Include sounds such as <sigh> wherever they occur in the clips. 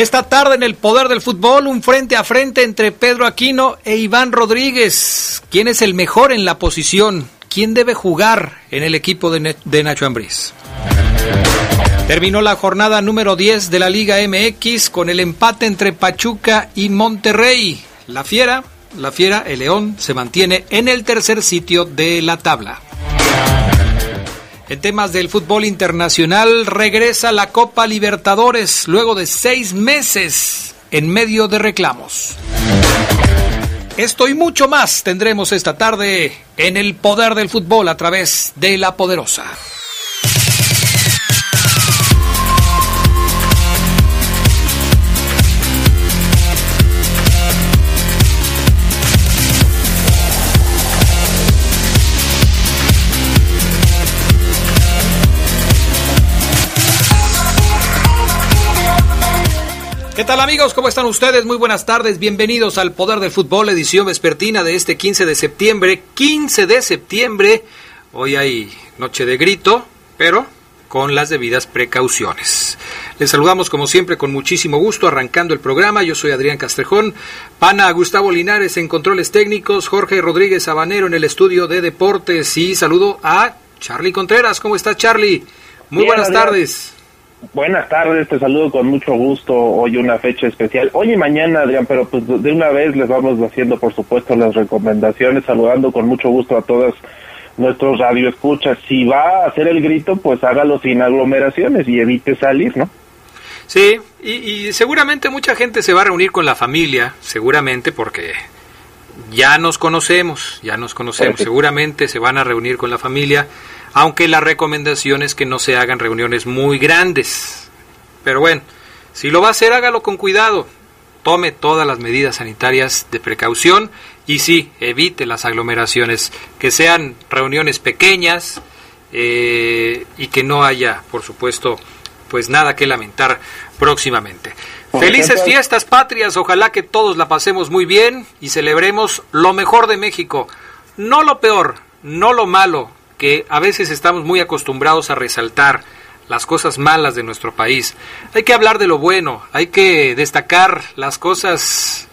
Esta tarde en el poder del fútbol, un frente a frente entre Pedro Aquino e Iván Rodríguez. ¿Quién es el mejor en la posición? ¿Quién debe jugar en el equipo de, Nacho Ambriz? Terminó la jornada número 10 de la Liga MX con el empate entre Pachuca y Monterrey. La Fiera, la Fiera, el León, se mantiene en el tercer sitio de la tabla. En temas del fútbol internacional, regresa la Copa Libertadores luego de seis meses en medio de reclamos. Esto y mucho más tendremos esta tarde en el poder del fútbol a través de la poderosa. ¿Qué tal amigos? ¿Cómo están ustedes? Muy buenas tardes. Bienvenidos al Poder del Fútbol, edición vespertina de este 15 de septiembre. 15 de septiembre. Hoy hay noche de grito, pero con las debidas precauciones. Les saludamos como siempre con muchísimo gusto arrancando el programa. Yo soy Adrián Castrejón, pana Gustavo Linares en controles técnicos, Jorge Rodríguez Habanero en el estudio de deportes y saludo a Charlie Contreras. ¿Cómo está Charlie? Muy Bien, buenas Adrián. tardes. Buenas tardes, te saludo con mucho gusto. Hoy una fecha especial. Hoy y mañana, Adrián, pero pues de una vez les vamos haciendo, por supuesto, las recomendaciones, saludando con mucho gusto a todas nuestros radioescuchas. Si va a hacer el grito, pues hágalo sin aglomeraciones y evite salir, ¿no? Sí, y, y seguramente mucha gente se va a reunir con la familia, seguramente porque ya nos conocemos, ya nos conocemos, Perfecto. seguramente se van a reunir con la familia, aunque la recomendación es que no se hagan reuniones muy grandes. Pero bueno, si lo va a hacer, hágalo con cuidado, tome todas las medidas sanitarias de precaución y sí, evite las aglomeraciones, que sean reuniones pequeñas eh, y que no haya, por supuesto, pues nada que lamentar próximamente. Felices fiestas patrias, ojalá que todos la pasemos muy bien y celebremos lo mejor de México, no lo peor, no lo malo, que a veces estamos muy acostumbrados a resaltar las cosas malas de nuestro país. Hay que hablar de lo bueno, hay que destacar las cosas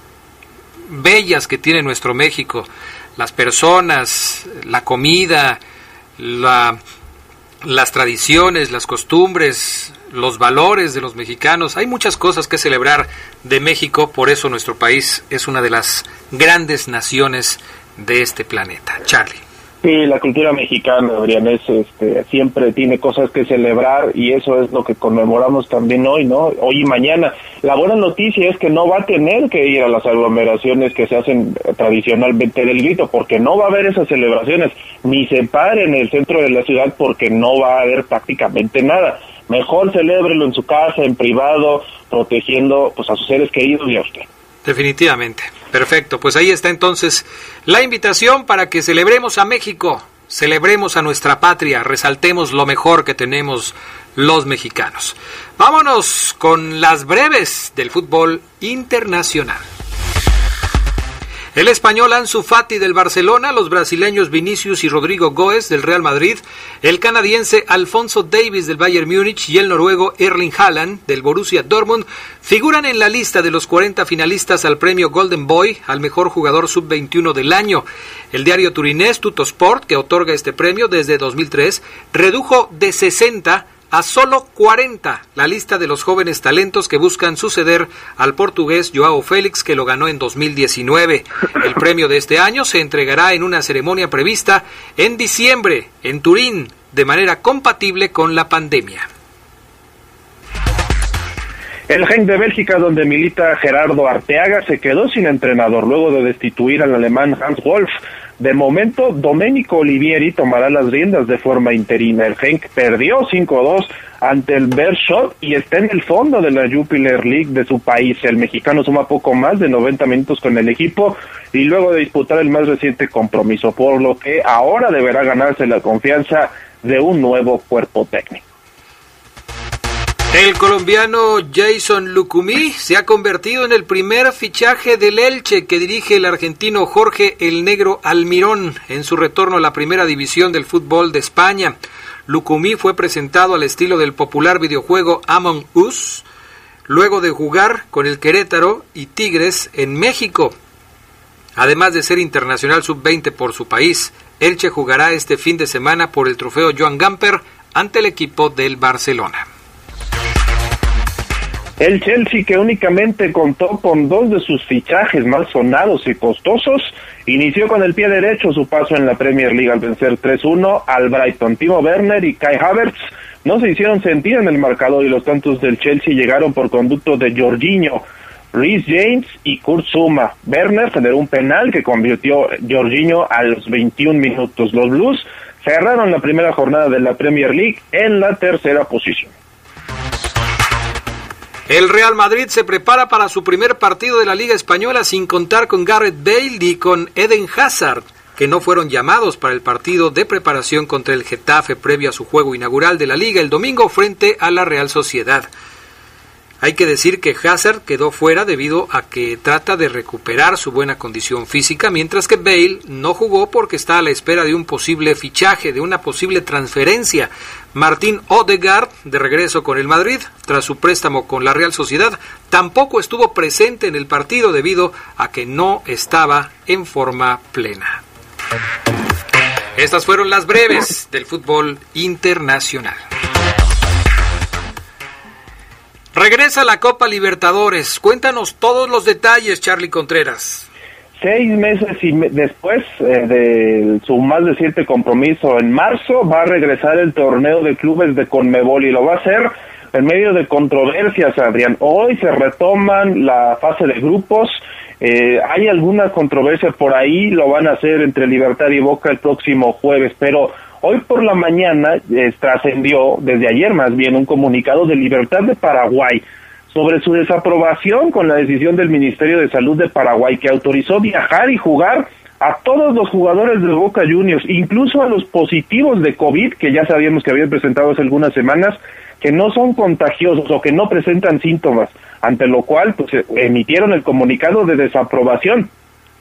bellas que tiene nuestro México, las personas, la comida, la, las tradiciones, las costumbres, los valores de los mexicanos. Hay muchas cosas que celebrar de México, por eso nuestro país es una de las grandes naciones de este planeta. Charlie. Sí, la cultura mexicana, Adrián, es, este, siempre tiene cosas que celebrar y eso es lo que conmemoramos también hoy, ¿no? Hoy y mañana. La buena noticia es que no va a tener que ir a las aglomeraciones que se hacen tradicionalmente del grito, porque no va a haber esas celebraciones, ni se pare en el centro de la ciudad porque no va a haber prácticamente nada. Mejor celébrelo en su casa, en privado, protegiendo pues a sus seres queridos y a usted. Definitivamente. Perfecto. Pues ahí está entonces la invitación para que celebremos a México, celebremos a nuestra patria, resaltemos lo mejor que tenemos los mexicanos. Vámonos con las breves del fútbol internacional. El español Ansu Fati del Barcelona, los brasileños Vinicius y Rodrigo Goes del Real Madrid, el canadiense Alfonso Davis del Bayern Múnich y el noruego Erling Haaland del Borussia Dortmund figuran en la lista de los 40 finalistas al premio Golden Boy al mejor jugador sub-21 del año. El diario turinés Tuttosport, que otorga este premio desde 2003, redujo de 60 a solo 40 la lista de los jóvenes talentos que buscan suceder al portugués Joao Félix que lo ganó en 2019. El premio de este año se entregará en una ceremonia prevista en diciembre en Turín de manera compatible con la pandemia. El Genk de Bélgica, donde milita Gerardo Arteaga, se quedó sin entrenador luego de destituir al alemán Hans Wolf. De momento, Domenico Olivieri tomará las riendas de forma interina. El Genk perdió 5-2 ante el Bershot y está en el fondo de la Jupiler League de su país. El mexicano suma poco más de 90 minutos con el equipo y luego de disputar el más reciente compromiso, por lo que ahora deberá ganarse la confianza de un nuevo cuerpo técnico. El colombiano Jason Lucumí se ha convertido en el primer fichaje del Elche que dirige el argentino Jorge El Negro Almirón en su retorno a la primera división del fútbol de España. Lucumí fue presentado al estilo del popular videojuego Among Us, luego de jugar con el Querétaro y Tigres en México. Además de ser internacional sub-20 por su país, Elche jugará este fin de semana por el trofeo Joan Gamper ante el equipo del Barcelona. El Chelsea, que únicamente contó con dos de sus fichajes más sonados y costosos, inició con el pie derecho su paso en la Premier League al vencer 3-1 al Brighton. Timo Werner y Kai Havertz no se hicieron sentir en el marcador y los tantos del Chelsea llegaron por conducto de Jorginho, Rhys James y Kurt Zuma. Werner generó un penal que convirtió Jorginho a los 21 minutos. Los Blues cerraron la primera jornada de la Premier League en la tercera posición. El Real Madrid se prepara para su primer partido de la Liga Española sin contar con Garrett Bale y con Eden Hazard, que no fueron llamados para el partido de preparación contra el Getafe previo a su juego inaugural de la Liga el domingo frente a la Real Sociedad. Hay que decir que Hazard quedó fuera debido a que trata de recuperar su buena condición física, mientras que Bale no jugó porque está a la espera de un posible fichaje, de una posible transferencia. Martín Odegaard, de regreso con el Madrid, tras su préstamo con la Real Sociedad, tampoco estuvo presente en el partido debido a que no estaba en forma plena. Estas fueron las breves del fútbol internacional. Regresa la Copa Libertadores. Cuéntanos todos los detalles, Charlie Contreras. Seis meses y después eh, de su más reciente compromiso en marzo, va a regresar el torneo de clubes de Conmebol y lo va a hacer en medio de controversias, Adrián. Hoy se retoman la fase de grupos. Eh, hay alguna controversia por ahí, lo van a hacer entre Libertad y Boca el próximo jueves, pero Hoy por la mañana eh, trascendió, desde ayer más bien, un comunicado de Libertad de Paraguay sobre su desaprobación con la decisión del Ministerio de Salud de Paraguay que autorizó viajar y jugar a todos los jugadores de Boca Juniors, incluso a los positivos de COVID, que ya sabíamos que habían presentado hace algunas semanas, que no son contagiosos o que no presentan síntomas, ante lo cual pues emitieron el comunicado de desaprobación.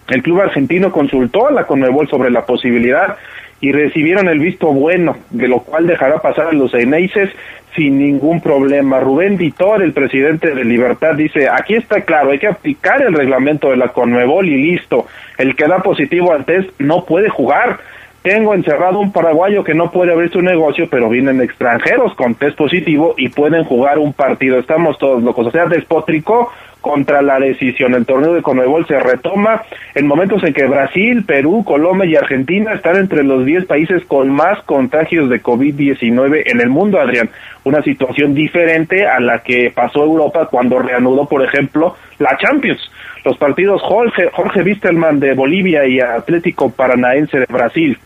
El club argentino consultó a la Conmebol sobre la posibilidad y recibieron el visto bueno, de lo cual dejará pasar a los Eneises sin ningún problema. Rubén Vitor, el presidente de Libertad, dice, aquí está claro, hay que aplicar el reglamento de la Conmebol y listo. El que da positivo al test no puede jugar. Tengo encerrado un paraguayo que no puede abrir su negocio, pero vienen extranjeros con test positivo y pueden jugar un partido. Estamos todos locos. O sea, despotricó contra la decisión. El torneo de Conmebol se retoma en momentos en que Brasil, Perú, Colombia y Argentina están entre los 10 países con más contagios de COVID-19 en el mundo, Adrián. Una situación diferente a la que pasó Europa cuando reanudó, por ejemplo, la Champions. Los partidos Jorge, Jorge Wisterman de Bolivia y Atlético Paranaense de Brasil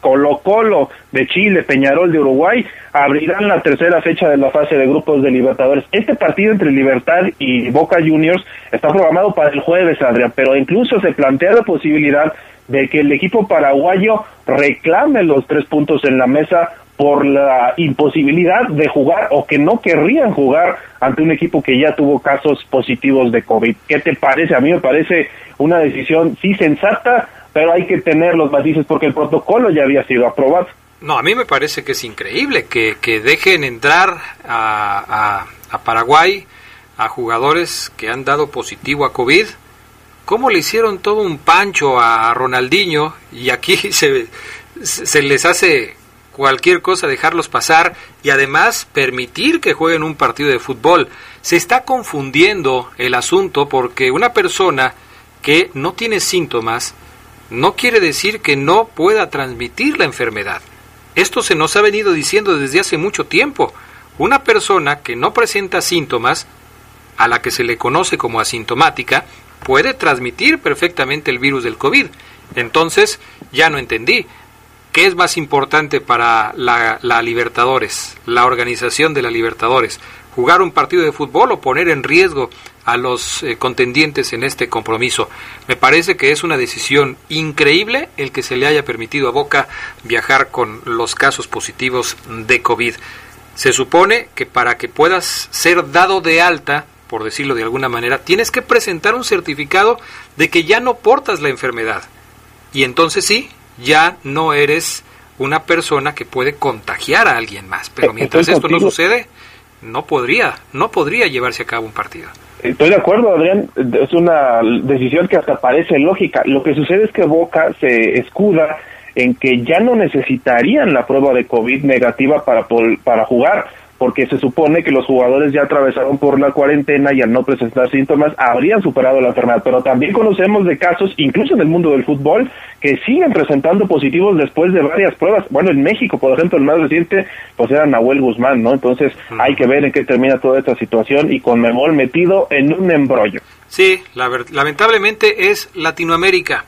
Colo Colo de Chile, Peñarol de Uruguay, abrirán la tercera fecha de la fase de grupos de Libertadores. Este partido entre Libertad y Boca Juniors está programado para el jueves, Adrián, pero incluso se plantea la posibilidad de que el equipo paraguayo reclame los tres puntos en la mesa por la imposibilidad de jugar o que no querrían jugar ante un equipo que ya tuvo casos positivos de COVID. ¿Qué te parece? A mí me parece una decisión sí sensata, pero hay que tener los matices porque el protocolo ya había sido aprobado. No, a mí me parece que es increíble que, que dejen entrar a, a, Paraguay a jugadores que han dado positivo a COVID. ¿Cómo le hicieron todo un pancho a Ronaldinho y aquí <laughs> se, se les hace cualquier cosa dejarlos pasar y además permitir que jueguen un partido de fútbol? Se está confundiendo el asunto porque una persona que no tiene síntomas no quiere decir que no pueda transmitir la enfermedad. Esto se nos ha venido diciendo desde hace mucho tiempo. Una persona que no presenta síntomas a la que se le conoce como asintomática, puede transmitir perfectamente el virus del COVID. Entonces, ya no entendí. ¿Qué es más importante para la, Libertadores, la organización de la Libertadores? ¿Jugar un partido de fútbol o poner en riesgo a los eh, contendientes en este compromiso? Me parece que es una decisión increíble el que se le haya permitido a Boca viajar con los casos positivos de COVID. Se supone que para que puedas ser dado de alta, por decirlo de alguna manera, tienes que presentar un certificado de que ya no portas la enfermedad. Y entonces sí, ya no eres una persona que puede contagiar a alguien más. Pero mientras esto no sucede, no podría, no podría llevarse a cabo un partido. Estoy de acuerdo, Adrián. Es una decisión que hasta parece lógica. Lo que sucede es que Boca se escuda en que ya no necesitarían la prueba de COVID negativa para, para jugar porque se supone que los jugadores ya atravesaron por la cuarentena y al no presentar síntomas habrían superado la enfermedad, pero también conocemos de casos, incluso en el mundo del fútbol, que siguen presentando positivos después de varias pruebas. Bueno, en México, por ejemplo, el más reciente, pues era Nahuel Guzmán, ¿no? Entonces hay que ver en qué termina toda esta situación y con Memol metido en un embrollo. Sí, lamentablemente es Latinoamérica.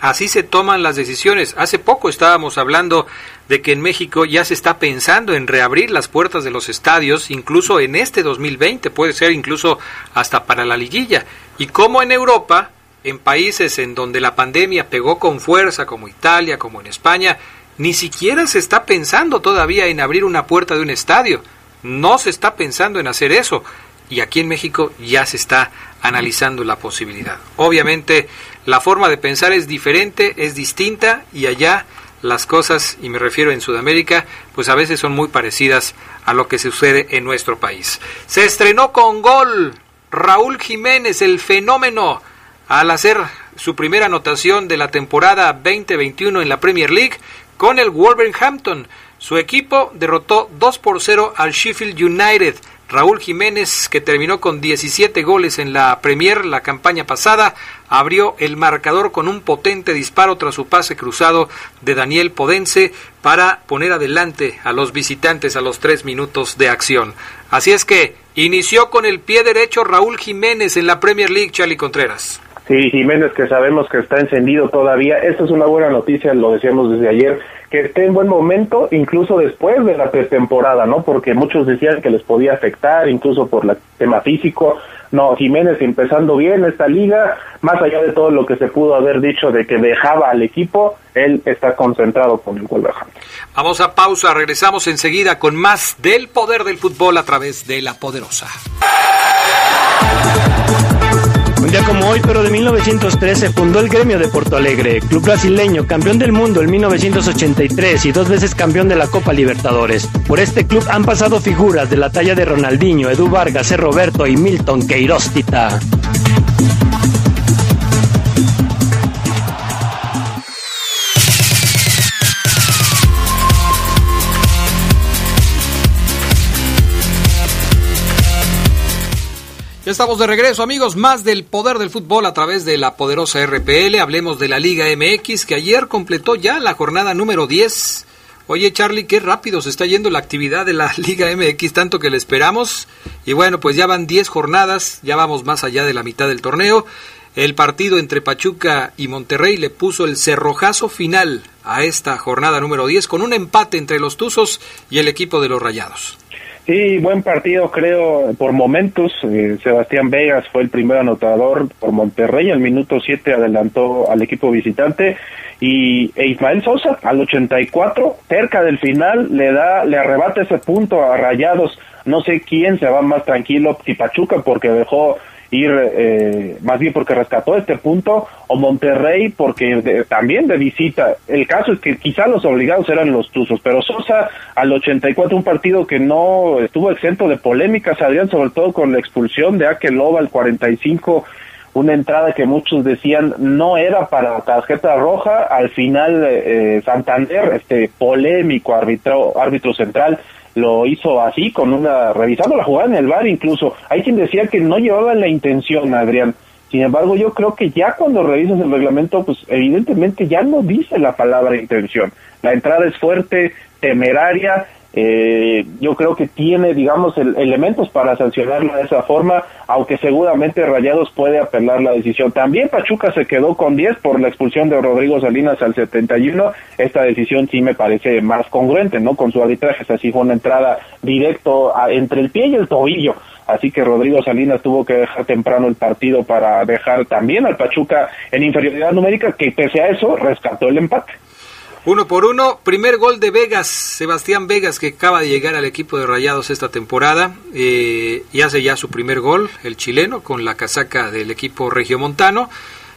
Así se toman las decisiones. Hace poco estábamos hablando de que en México ya se está pensando en reabrir las puertas de los estadios, incluso en este 2020, puede ser incluso hasta para la liguilla. Y como en Europa, en países en donde la pandemia pegó con fuerza, como Italia, como en España, ni siquiera se está pensando todavía en abrir una puerta de un estadio. No se está pensando en hacer eso. Y aquí en México ya se está analizando la posibilidad. Obviamente la forma de pensar es diferente, es distinta y allá las cosas, y me refiero en Sudamérica, pues a veces son muy parecidas a lo que sucede en nuestro país. Se estrenó con gol Raúl Jiménez, el fenómeno, al hacer su primera anotación de la temporada 2021 en la Premier League con el Wolverhampton. Su equipo derrotó 2 por 0 al Sheffield United. Raúl Jiménez, que terminó con 17 goles en la Premier la campaña pasada, abrió el marcador con un potente disparo tras su pase cruzado de Daniel Podense para poner adelante a los visitantes a los tres minutos de acción. Así es que inició con el pie derecho Raúl Jiménez en la Premier League, Charlie Contreras. Sí, Jiménez, que sabemos que está encendido todavía. Esta es una buena noticia, lo decíamos desde ayer, que esté en buen momento, incluso después de la pretemporada, ¿no? Porque muchos decían que les podía afectar, incluso por el tema físico. No, Jiménez empezando bien esta liga, más allá de todo lo que se pudo haber dicho de que dejaba al equipo, él está concentrado con el Wolverhampton. Vamos a pausa, regresamos enseguida con más del poder del fútbol a través de la poderosa. Un día como hoy, pero de 1913, fundó el gremio de Porto Alegre, club brasileño, campeón del mundo en 1983 y dos veces campeón de la Copa Libertadores. Por este club han pasado figuras de la talla de Ronaldinho, Edu Vargas, E. Roberto y Milton Queiroz Estamos de regreso, amigos. Más del poder del fútbol a través de la poderosa RPL. Hablemos de la Liga MX, que ayer completó ya la jornada número 10. Oye, Charlie, qué rápido se está yendo la actividad de la <laughs> Liga MX, tanto que le esperamos. Y bueno, pues ya van 10 jornadas, ya vamos más allá de la mitad del torneo. El partido entre Pachuca y Monterrey le puso el cerrojazo final a esta jornada número 10 con un empate entre los Tuzos y el equipo de los Rayados. Sí, buen partido creo por momentos. Eh, Sebastián Vegas fue el primer anotador por Monterrey. Al minuto 7 adelantó al equipo visitante. Y e Ismael Sosa al 84, cerca del final, le da, le arrebata ese punto a Rayados. No sé quién se va más tranquilo, si Pachuca porque dejó ir eh, más bien porque rescató este punto o Monterrey porque también de visita. El caso es que quizá los obligados eran los Tuzos, pero Sosa al 84 un partido que no estuvo exento de polémicas, Adrián, sobre todo con la expulsión de Akeloba al 45 una entrada que muchos decían no era para tarjeta roja, al final eh, Santander, este polémico árbitro, árbitro central, lo hizo así, con una, revisando la jugada en el bar incluso. Hay quien decía que no llevaba la intención, Adrián. Sin embargo, yo creo que ya cuando revisas el reglamento, pues evidentemente ya no dice la palabra intención. La entrada es fuerte, temeraria, eh, yo creo que tiene, digamos, elementos para sancionarlo de esa forma, aunque seguramente Rayados puede apelar la decisión. También Pachuca se quedó con 10 por la expulsión de Rodrigo Salinas al 71. Esta decisión sí me parece más congruente, ¿no? Con su arbitraje, así fue una entrada directo entre el pie y el tobillo. Así que Rodrigo Salinas tuvo que dejar temprano el partido para dejar también al Pachuca en inferioridad numérica, que pese a eso rescató el empate. Uno por uno, primer gol de Vegas, Sebastián Vegas que acaba de llegar al equipo de Rayados esta temporada eh, y hace ya su primer gol, el chileno, con la casaca del equipo regiomontano.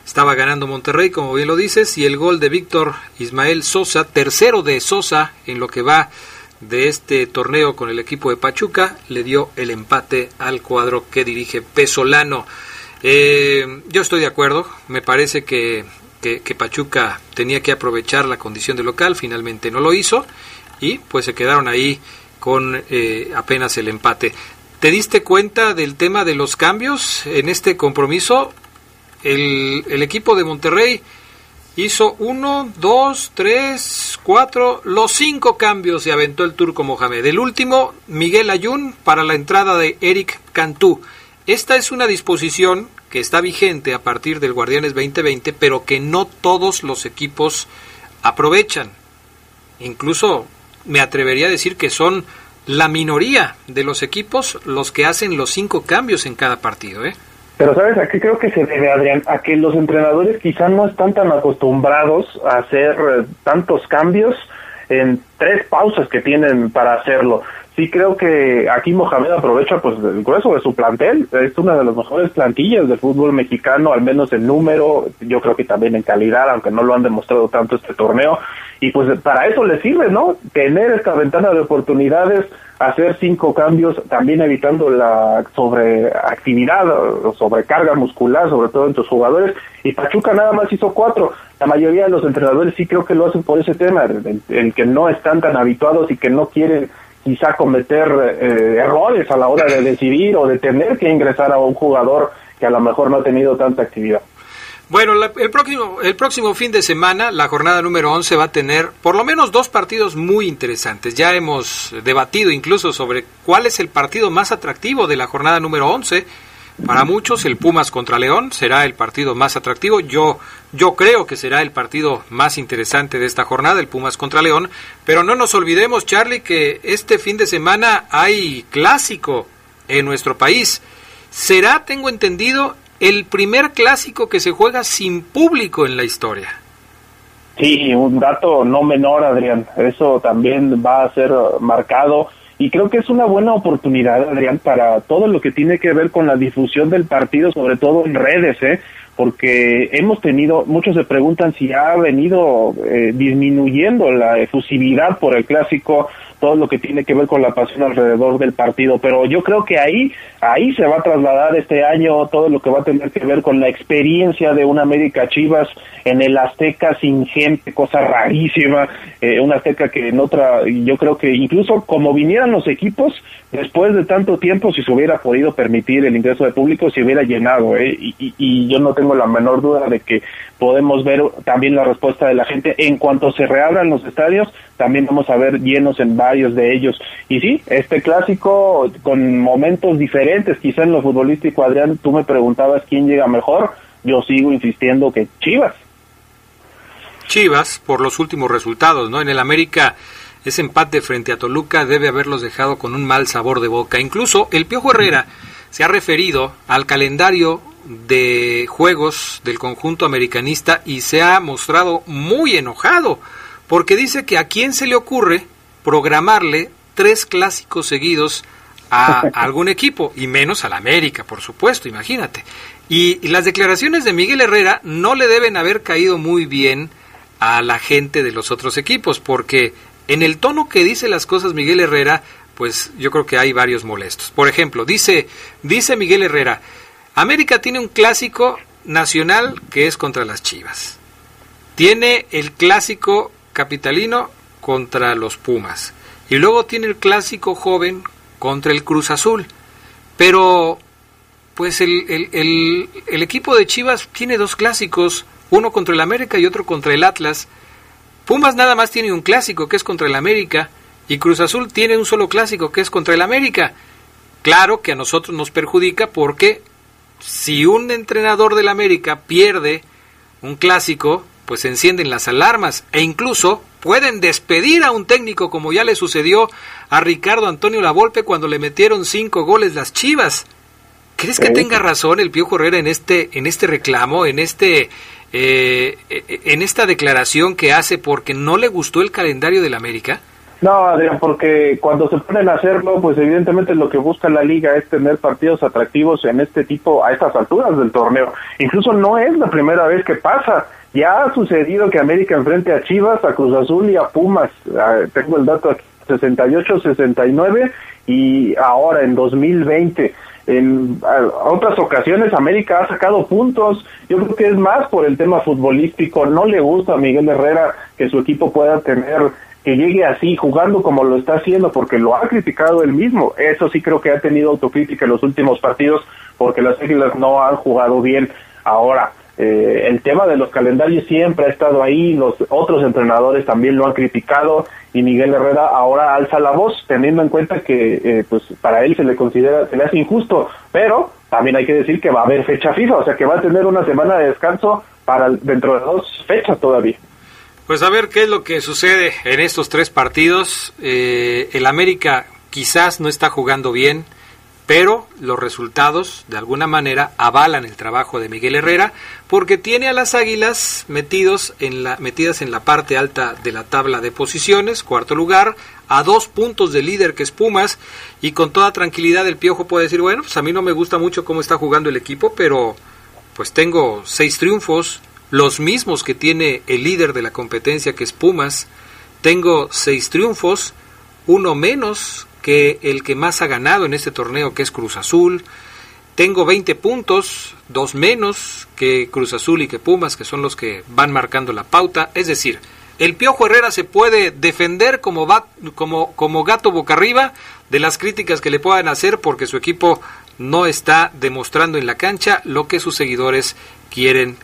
Estaba ganando Monterrey, como bien lo dices, y el gol de Víctor Ismael Sosa, tercero de Sosa en lo que va de este torneo con el equipo de Pachuca, le dio el empate al cuadro que dirige Pesolano. Eh, yo estoy de acuerdo, me parece que que, Pachuca tenía que aprovechar la condición de local, finalmente no lo hizo y pues se quedaron ahí con eh, apenas el empate. ¿Te diste cuenta del tema de los cambios en este compromiso? El, equipo de Monterrey hizo uno, dos, tres, cuatro, los cinco cambios se aventó el turco Mohamed. El último, Miguel Ayun para la entrada de Eric Cantú. Esta es una disposición que está vigente a partir del Guardianes 2020, pero que no todos los equipos aprovechan. Incluso me atrevería a decir que son la minoría de los equipos los que hacen los cinco cambios en cada partido. ¿eh? Pero sabes, aquí creo que se debe, Adrián, a que los entrenadores quizá no están tan acostumbrados a hacer eh, tantos cambios en tres pausas que tienen para hacerlo sí creo que aquí Mohamed aprovecha pues el grueso de su plantel, es una de las mejores plantillas del fútbol mexicano, al menos en número, yo creo que también en calidad, aunque no lo han demostrado tanto este torneo, y pues para eso le sirve, ¿no? Tener esta ventana de oportunidades, hacer cinco cambios, también evitando la sobreactividad o sobrecarga muscular, sobre todo en tus jugadores, y Pachuca nada más hizo cuatro. La mayoría de los entrenadores sí creo que lo hacen por ese tema, el que no están tan habituados y que no quieren quizá cometer eh, errores a la hora de decidir o de tener que ingresar a un jugador que a lo mejor no ha tenido tanta actividad. Bueno, el, próximo, el próximo fin de semana, la jornada número 11 va a tener por lo menos dos partidos muy interesantes. Ya hemos debatido incluso sobre cuál es el partido más atractivo de la jornada número 11 para muchos el Pumas contra León será el partido más atractivo. Yo yo creo que será el partido más interesante de esta jornada, el Pumas contra León, pero no nos olvidemos, Charlie, que este fin de semana hay clásico en nuestro país. Será, tengo entendido, el primer clásico que se juega sin público en la historia. Sí, un dato no menor, Adrián. Eso también va a ser marcado y creo que es una buena oportunidad, Adrián, para todo lo que tiene que ver con la difusión del partido, sobre todo en redes, ¿eh? porque hemos tenido, muchos se preguntan si ha venido eh, disminuyendo la efusividad por el clásico todo lo que tiene que ver con la pasión alrededor del partido, pero yo creo que ahí ahí se va a trasladar este año todo lo que va a tener que ver con la experiencia de una América Chivas en el Azteca sin gente, cosa rarísima, eh, una Azteca que en otra, yo creo que incluso como vinieran los equipos, después de tanto tiempo, si se hubiera podido permitir el ingreso de público, se hubiera llenado, ¿eh? y, y yo no tengo la menor duda de que podemos ver también la respuesta de la gente en cuanto se reabran los estadios, también vamos a ver llenos en varios de ellos. Y sí, este clásico con momentos diferentes, quizá en lo futbolístico, Adrián, tú me preguntabas quién llega mejor, yo sigo insistiendo que Chivas. Chivas, por los últimos resultados, ¿no? En el América ese empate frente a Toluca debe haberlos dejado con un mal sabor de boca. Incluso el Piojo Herrera se ha referido al calendario de juegos del conjunto americanista y se ha mostrado muy enojado porque dice que a quién se le ocurre programarle tres clásicos seguidos a, <laughs> algún equipo y menos al América, por supuesto, imagínate. Y, las declaraciones de Miguel Herrera no le deben haber caído muy bien a la gente de los otros equipos porque en el tono que dice las cosas Miguel Herrera, pues yo creo que hay varios molestos. Por ejemplo, dice dice Miguel Herrera, América tiene un clásico nacional que es contra las Chivas. Tiene el clásico capitalino contra los Pumas. Y luego tiene el clásico joven contra el Cruz Azul. Pero, pues el, el, el, equipo de Chivas tiene dos clásicos, uno contra el América y otro contra el Atlas. Pumas nada más tiene un clásico que es contra el América y Cruz Azul tiene un solo clásico que es contra el América. Claro que a nosotros nos perjudica porque si un entrenador del América pierde un clásico, pues se encienden las alarmas e incluso pueden despedir a un técnico como ya le sucedió a Ricardo Antonio Lavolpe cuando le metieron cinco goles las Chivas. ¿Crees que tenga razón el Pío Herrera en este en este reclamo, en este eh, en esta declaración que hace porque no le gustó el calendario del América? No, Adrián, porque cuando se ponen a hacerlo, pues evidentemente lo que busca la liga es tener partidos atractivos en este tipo, a estas alturas del torneo. Incluso no es la primera vez que pasa. Ya ha sucedido que América enfrente a Chivas, a Cruz Azul y a Pumas. Ah, tengo el dato aquí, 68-69 y ahora en 2020. En otras ocasiones América ha sacado puntos, yo creo que es más por el tema futbolístico, no le gusta a Miguel Herrera que su equipo pueda tener que llegue así jugando como lo está haciendo porque lo ha criticado él mismo. Eso sí creo que ha tenido autocrítica en los últimos partidos porque las Águilas no han jugado bien. Ahora, eh, el tema de los calendarios siempre ha estado ahí, los otros entrenadores también lo han criticado y Miguel Herrera ahora alza la voz teniendo en cuenta que eh, pues para él se le considera, se le hace injusto, pero también hay que decir que va a haber fecha fija, o sea que va a tener una semana de descanso para dentro de dos fechas todavía. Pues a ver qué es lo que sucede en estos tres partidos. Eh, el América quizás no está jugando bien, pero los resultados de alguna manera avalan el trabajo de Miguel Herrera porque tiene a las Águilas metidos en la, metidas en la parte alta de la tabla de posiciones, cuarto lugar, a dos puntos de líder que es Pumas y con toda tranquilidad el Piojo puede decir, bueno, pues a mí no me gusta mucho cómo está jugando el equipo, pero pues tengo seis triunfos, los mismos que tiene el líder de la competencia que es Pumas. Tengo seis triunfos, uno menos que el que más ha ganado en este torneo que es Cruz Azul. Tengo 20 puntos, dos menos que Cruz Azul y que Pumas, que son los que van marcando la pauta. Es decir, el Piojo Herrera se puede defender como, va, como, como gato boca arriba de las críticas que le puedan hacer porque su equipo no está demostrando en la cancha lo que sus seguidores quieren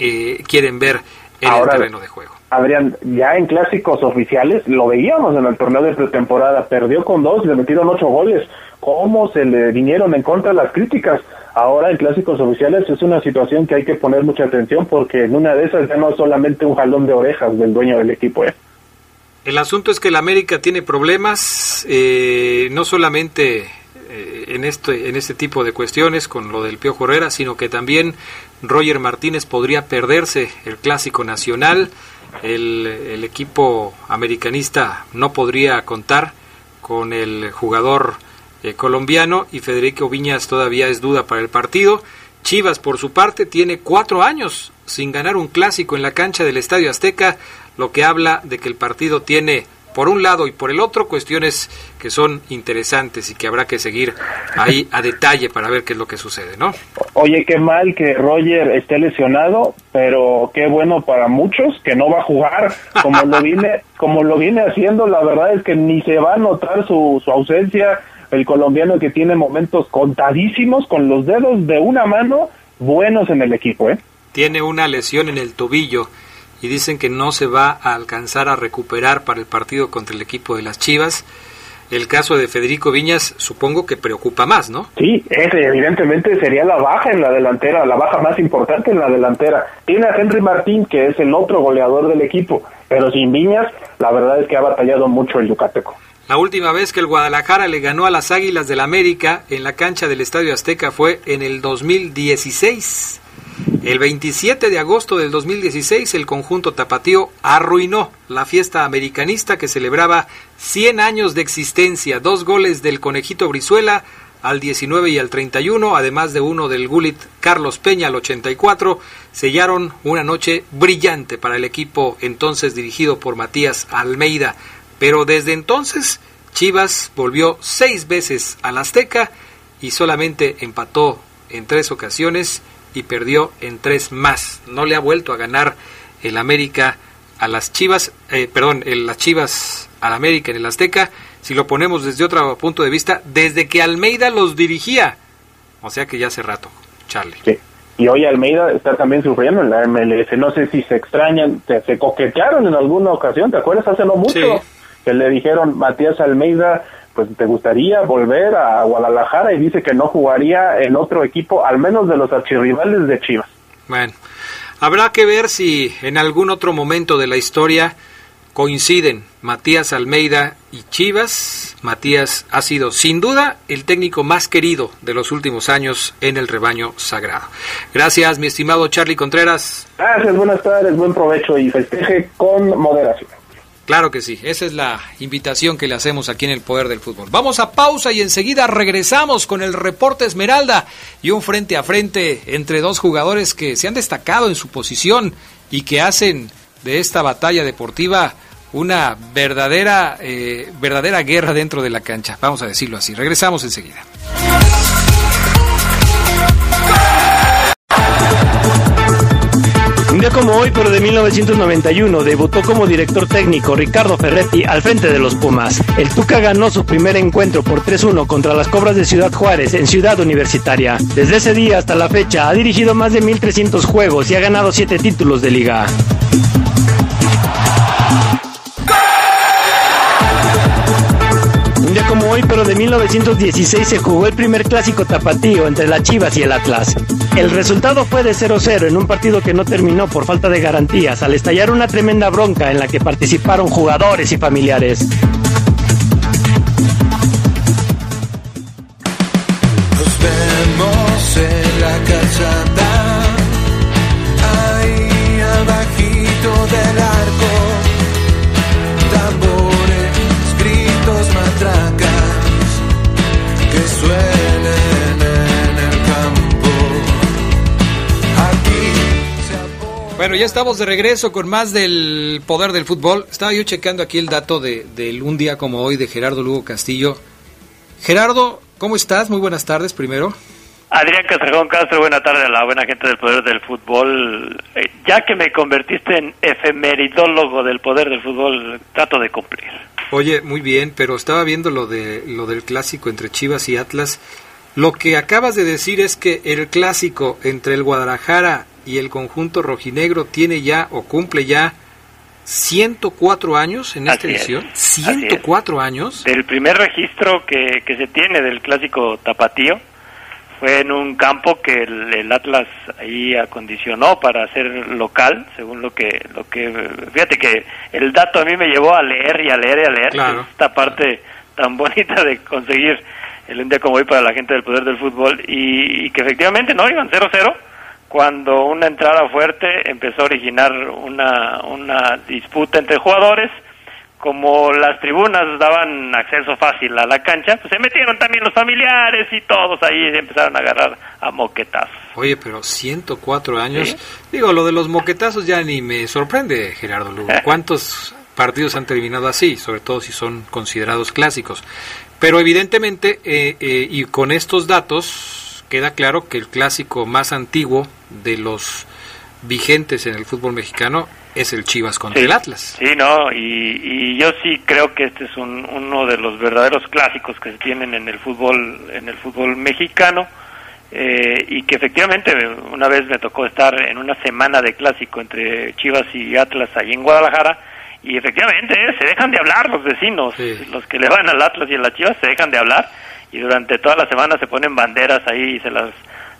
eh, quieren ver en el terreno de juego. Adrián, ya en clásicos oficiales lo veíamos en el torneo de pretemporada, perdió con dos, le metieron ocho goles. ¿Cómo se le vinieron en contra las críticas? Ahora en clásicos oficiales es una situación que hay que poner mucha atención porque en una de esas ya no es solamente un jalón de orejas del dueño del equipo. ¿eh? El asunto es que el América tiene problemas, eh, no solamente eh, en este en este tipo de cuestiones con lo del Piojo Herrera, sino que también Roger Martínez podría perderse el clásico nacional, el, equipo americanista no podría contar con el jugador eh, colombiano y Federico Viñas todavía es duda para el partido. Chivas, por su parte, tiene cuatro años sin ganar un clásico en la cancha del Estadio Azteca, lo que habla de que el partido tiene por un lado y por el otro cuestiones que son interesantes y que habrá que seguir ahí a detalle para ver qué es lo que sucede, ¿no? Oye, qué mal que Roger esté lesionado, pero qué bueno para muchos que no va a jugar como lo viene <laughs> como lo viene haciendo, la verdad es que ni se va a notar su, su ausencia, el colombiano que tiene momentos contadísimos con los dedos de una mano buenos en el equipo, ¿eh? Tiene una lesión en el tobillo y dicen que no se va a alcanzar a recuperar para el partido contra el equipo de las Chivas. El caso de Federico Viñas supongo que preocupa más, ¿no? Sí, ese evidentemente sería la baja en la delantera, la baja más importante en la delantera. Tiene a Henry Martín, que es el otro goleador del equipo, pero sin Viñas, la verdad es que ha batallado mucho el Yucateco. La última vez que el Guadalajara le ganó a las Águilas del América en la cancha del Estadio Azteca fue en el 2016. El 27 de agosto del 2016 el conjunto tapatío arruinó la fiesta americanista que celebraba 100 años de existencia, dos goles del conejito Brizuela al 19 y al 31, además de uno del Gulit Carlos Peña al 84, sellaron una noche brillante para el equipo entonces dirigido por Matías Almeida. Pero desde entonces Chivas volvió seis veces al Azteca y solamente empató en tres ocasiones y perdió en tres más. No le ha vuelto a ganar el América a las Chivas, eh, perdón, el, las Chivas al América en el Azteca, si lo ponemos desde otro punto de vista, desde que Almeida los dirigía. O sea que ya hace rato, Charlie. Sí. Y hoy Almeida está también sufriendo en la MLS. No sé si se extrañan, se, coquetearon en alguna ocasión, ¿te acuerdas? Hace no mucho. que le dijeron Matías Almeida, pues te gustaría volver a Guadalajara y dice que no jugaría en otro equipo, al menos de los archirrivales de Chivas. Bueno, habrá que ver si en algún otro momento de la historia coinciden Matías Almeida y Chivas. Matías ha sido sin duda el técnico más querido de los últimos años en el rebaño sagrado. Gracias, mi estimado Charlie Contreras. Gracias, buenas tardes, buen provecho y festeje con moderación. Claro que sí, esa es la invitación que le hacemos aquí en el Poder del Fútbol. Vamos a pausa y enseguida regresamos con el reporte Esmeralda y un frente a frente entre dos jugadores que se han destacado en su posición y que hacen de esta batalla deportiva una verdadera, eh, verdadera guerra dentro de la cancha, vamos a decirlo así. Regresamos enseguida. Un día como hoy, pero de 1991, debutó como director técnico Ricardo Ferretti al frente de los Pumas. El Tuca ganó su primer encuentro por 3-1 contra las Cobras de Ciudad Juárez en Ciudad Universitaria. Desde ese día hasta la fecha ha dirigido más de 1.300 juegos y ha ganado 7 títulos de liga. Hoy, pero de 1916 se jugó el primer clásico tapatío entre las Chivas y el Atlas. El resultado fue de 0-0 en un partido que no terminó por falta de garantías al estallar una tremenda bronca en la que participaron jugadores y familiares. Ya estamos de regreso con más del poder del fútbol. Estaba yo checando aquí el dato de, del un día como hoy de Gerardo Lugo Castillo. Gerardo, ¿cómo estás? Muy buenas tardes primero. Adrián Castrejón Castro, buena tarde a la buena gente del poder del fútbol. Eh, ya que me convertiste en efemeridólogo del poder del fútbol, trato de cumplir. Oye, muy bien, pero estaba viendo lo de lo del clásico entre Chivas y Atlas. Lo que acabas de decir es que el clásico entre el Guadalajara y el conjunto rojinegro tiene ya o cumple ya 104 años en esta Así edición. es. 104 años. Del primer registro que, que se tiene del clásico tapatío fue en un campo que el, el Atlas ahí acondicionó para ser local, según lo que lo que fíjate que el dato a mí me llevó a leer y a leer y a leer Claro. esta parte tan bonita de conseguir el un día como hoy para la gente del poder del fútbol y, y que efectivamente no iban 0-0 cuando una entrada fuerte empezó a originar una, una disputa entre jugadores como las tribunas daban acceso fácil a la cancha, pues se metieron también los familiares y todos ahí se empezaron a agarrar a moquetazos. Oye, pero 104 años. Sí. Digo, lo de los moquetazos ya ni me sorprende, Gerardo Lugo. <laughs> ¿Cuántos partidos han terminado así? Sobre todo si son considerados clásicos. Pero evidentemente, eh, eh, y con estos datos, queda claro que el clásico más antiguo de los vigentes en el fútbol mexicano es el Chivas contra Sí. el Atlas. Sí, no, y, y yo sí creo que este es un- uno de los verdaderos clásicos que se tienen en el fútbol, en el fútbol mexicano, eh, y que efectivamente una vez me tocó estar en una semana de clásico entre Chivas y Atlas ahí en Guadalajara, y efectivamente eh, se dejan de hablar los vecinos, Sí. los que le van al Atlas y a las Chivas se dejan de hablar, y durante toda la semana se ponen banderas ahí y se las,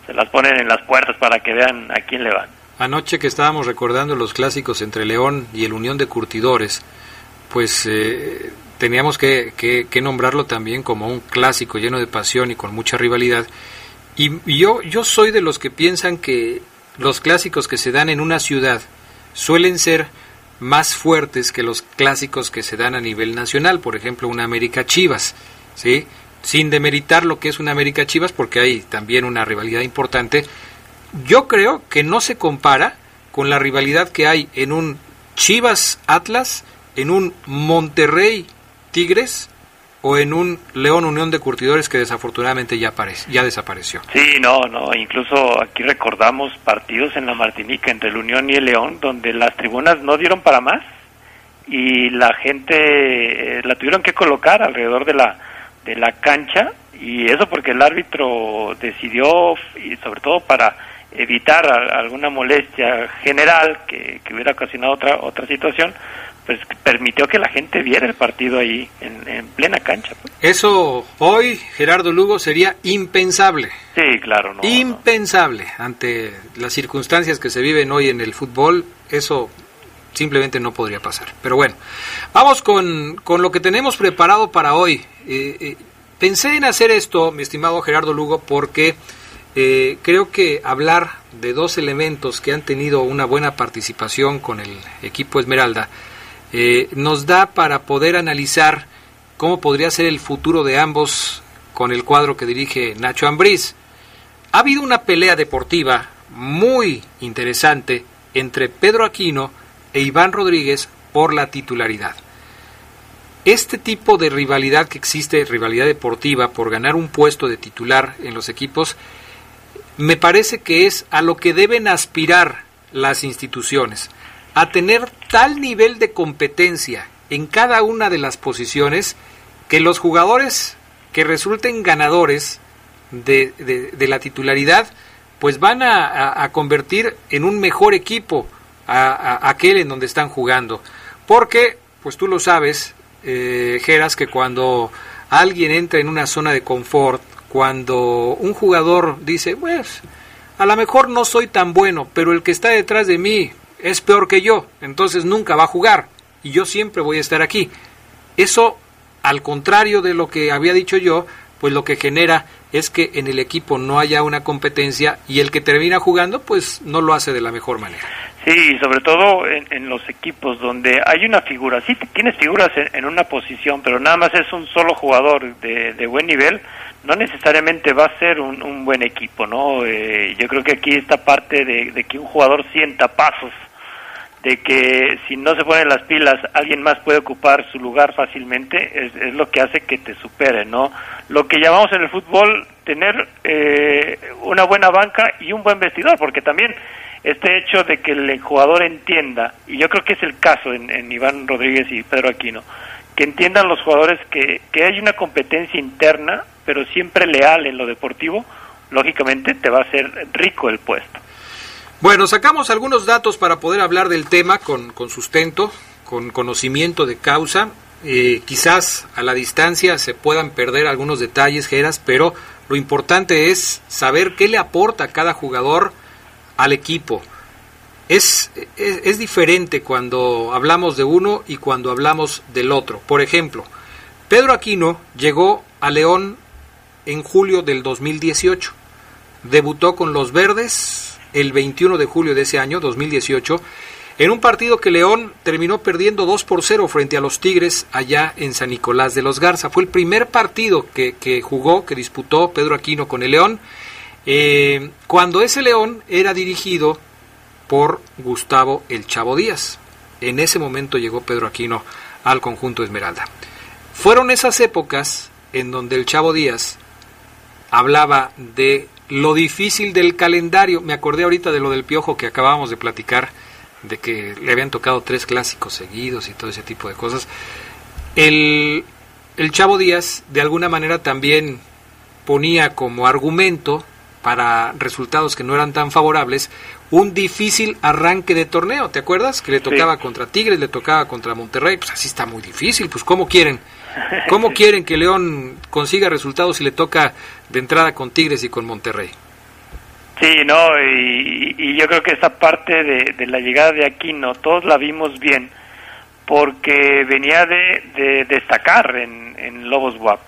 se las ponen en las puertas para que vean a quién le van. Anoche que estábamos recordando los clásicos entre León y el Unión de Curtidores, pues eh, teníamos que, que- nombrarlo también como un clásico lleno de pasión y con mucha rivalidad. Y, y yo, yo soy de los que piensan que los clásicos que se dan en una ciudad suelen ser más fuertes que los clásicos que se dan a nivel nacional, por ejemplo, una América Chivas, ¿sí? Sin demeritar lo que es una América Chivas, porque hay también una rivalidad importante, yo creo que no se compara con la rivalidad que hay en un Chivas Atlas, en un Monterrey Tigres o en un León Unión de Curtidores que desafortunadamente ya, aparece, ya desapareció. Sí, no, no, incluso aquí recordamos partidos en la Martinica entre el Unión y el León donde las tribunas no dieron para más y la gente eh, la tuvieron que colocar alrededor de la de la cancha y eso porque el árbitro decidió y sobre todo para evitar a- alguna molestia general que, que hubiera ocasionado otra otra situación pues permitió que la gente viera el partido ahí en, en plena cancha. Pues. Eso hoy, Gerardo Lugo, sería impensable. Sí, claro, no, no. impensable ante las circunstancias que se viven hoy en el fútbol. Eso simplemente no podría pasar. Pero bueno, vamos con, con lo que tenemos preparado para hoy. Eh, eh, pensé en hacer esto, mi estimado Gerardo Lugo, porque eh, creo que hablar de dos elementos que han tenido una buena participación con el equipo Esmeralda nos da para poder analizar cómo podría ser el futuro de ambos con el cuadro que dirige Nacho Ambriz. Ha habido una pelea deportiva muy interesante entre Pedro Aquino e Iván Rodríguez por la titularidad. Este tipo de rivalidad que existe, rivalidad deportiva por ganar un puesto de titular en los equipos, me parece que es a lo que deben aspirar las instituciones, a tener tal nivel de competencia en cada una de las posiciones que los jugadores que resulten ganadores de, de, la titularidad, pues van a, a, convertir en un mejor equipo a, aquel en donde están jugando. Porque, pues tú lo sabes, eh, Geras, que cuando alguien entra en una zona de confort, cuando un jugador dice, pues, a lo mejor no soy tan bueno, pero el que está detrás de mí es peor que yo, entonces nunca va a jugar y yo siempre voy a estar aquí. Eso, al contrario de lo que había dicho yo, pues lo que genera es que en el equipo no haya una competencia y el que termina jugando, pues no lo hace de la mejor manera. Sí, sobre todo en, en los equipos donde hay una figura, sí tienes figuras en, en, una posición, pero nada más es un solo jugador de, de buen nivel, no necesariamente va a ser un, un buen equipo, ¿no? Eh, yo creo que aquí esta parte de, de que un jugador sienta pasos de que si no se ponen las pilas alguien más puede ocupar su lugar fácilmente es, es lo que hace que te supere, ¿no? Lo que llamamos en el fútbol tener eh, una buena banca y un buen vestidor, porque también este hecho de que el jugador entienda, y yo creo que es el caso en, Iván Rodríguez y Pedro Aquino, que entiendan los jugadores que, que hay una competencia interna, pero siempre leal en lo deportivo, lógicamente te va a ser rico el puesto. Bueno, sacamos algunos datos para poder hablar del tema con, con sustento, con conocimiento de causa. Eh, quizás a la distancia se puedan perder algunos detalles, Geras, pero lo importante es saber qué le aporta cada jugador al equipo. Es, es, diferente cuando hablamos de uno y cuando hablamos del otro. Por ejemplo, Pedro Aquino llegó a León en julio del 2018. Debutó con los Verdes, el 21 de julio de ese año, 2018, en un partido que León terminó perdiendo 2 por 0 frente a los Tigres allá en San Nicolás de los Garza. Fue el primer partido que, que jugó, que disputó Pedro Aquino con el León, eh, cuando ese León era dirigido por Gustavo El Chavo Díaz. En ese momento llegó Pedro Aquino al conjunto Esmeralda. Fueron esas épocas en donde el Chavo Díaz hablaba de lo difícil del calendario. Me acordé ahorita de lo del piojo que acabábamos de platicar, de que le habían tocado tres clásicos seguidos y todo ese tipo de cosas. El, el Chavo Díaz de alguna manera también ponía como argumento para resultados que no eran tan favorables un difícil arranque de torneo, ¿te acuerdas? Que le tocaba sí. contra Tigres, le tocaba contra Monterrey, pues así está muy difícil, pues ¿cómo quieren? ¿Cómo <laughs> quieren que León consiga resultados si le toca de entrada con Tigres y con Monterrey? Sí, no, y, y yo creo que esa parte de, de, la llegada de Aquino, todos la vimos bien, porque venía de, de destacar en, en Lobos WAP.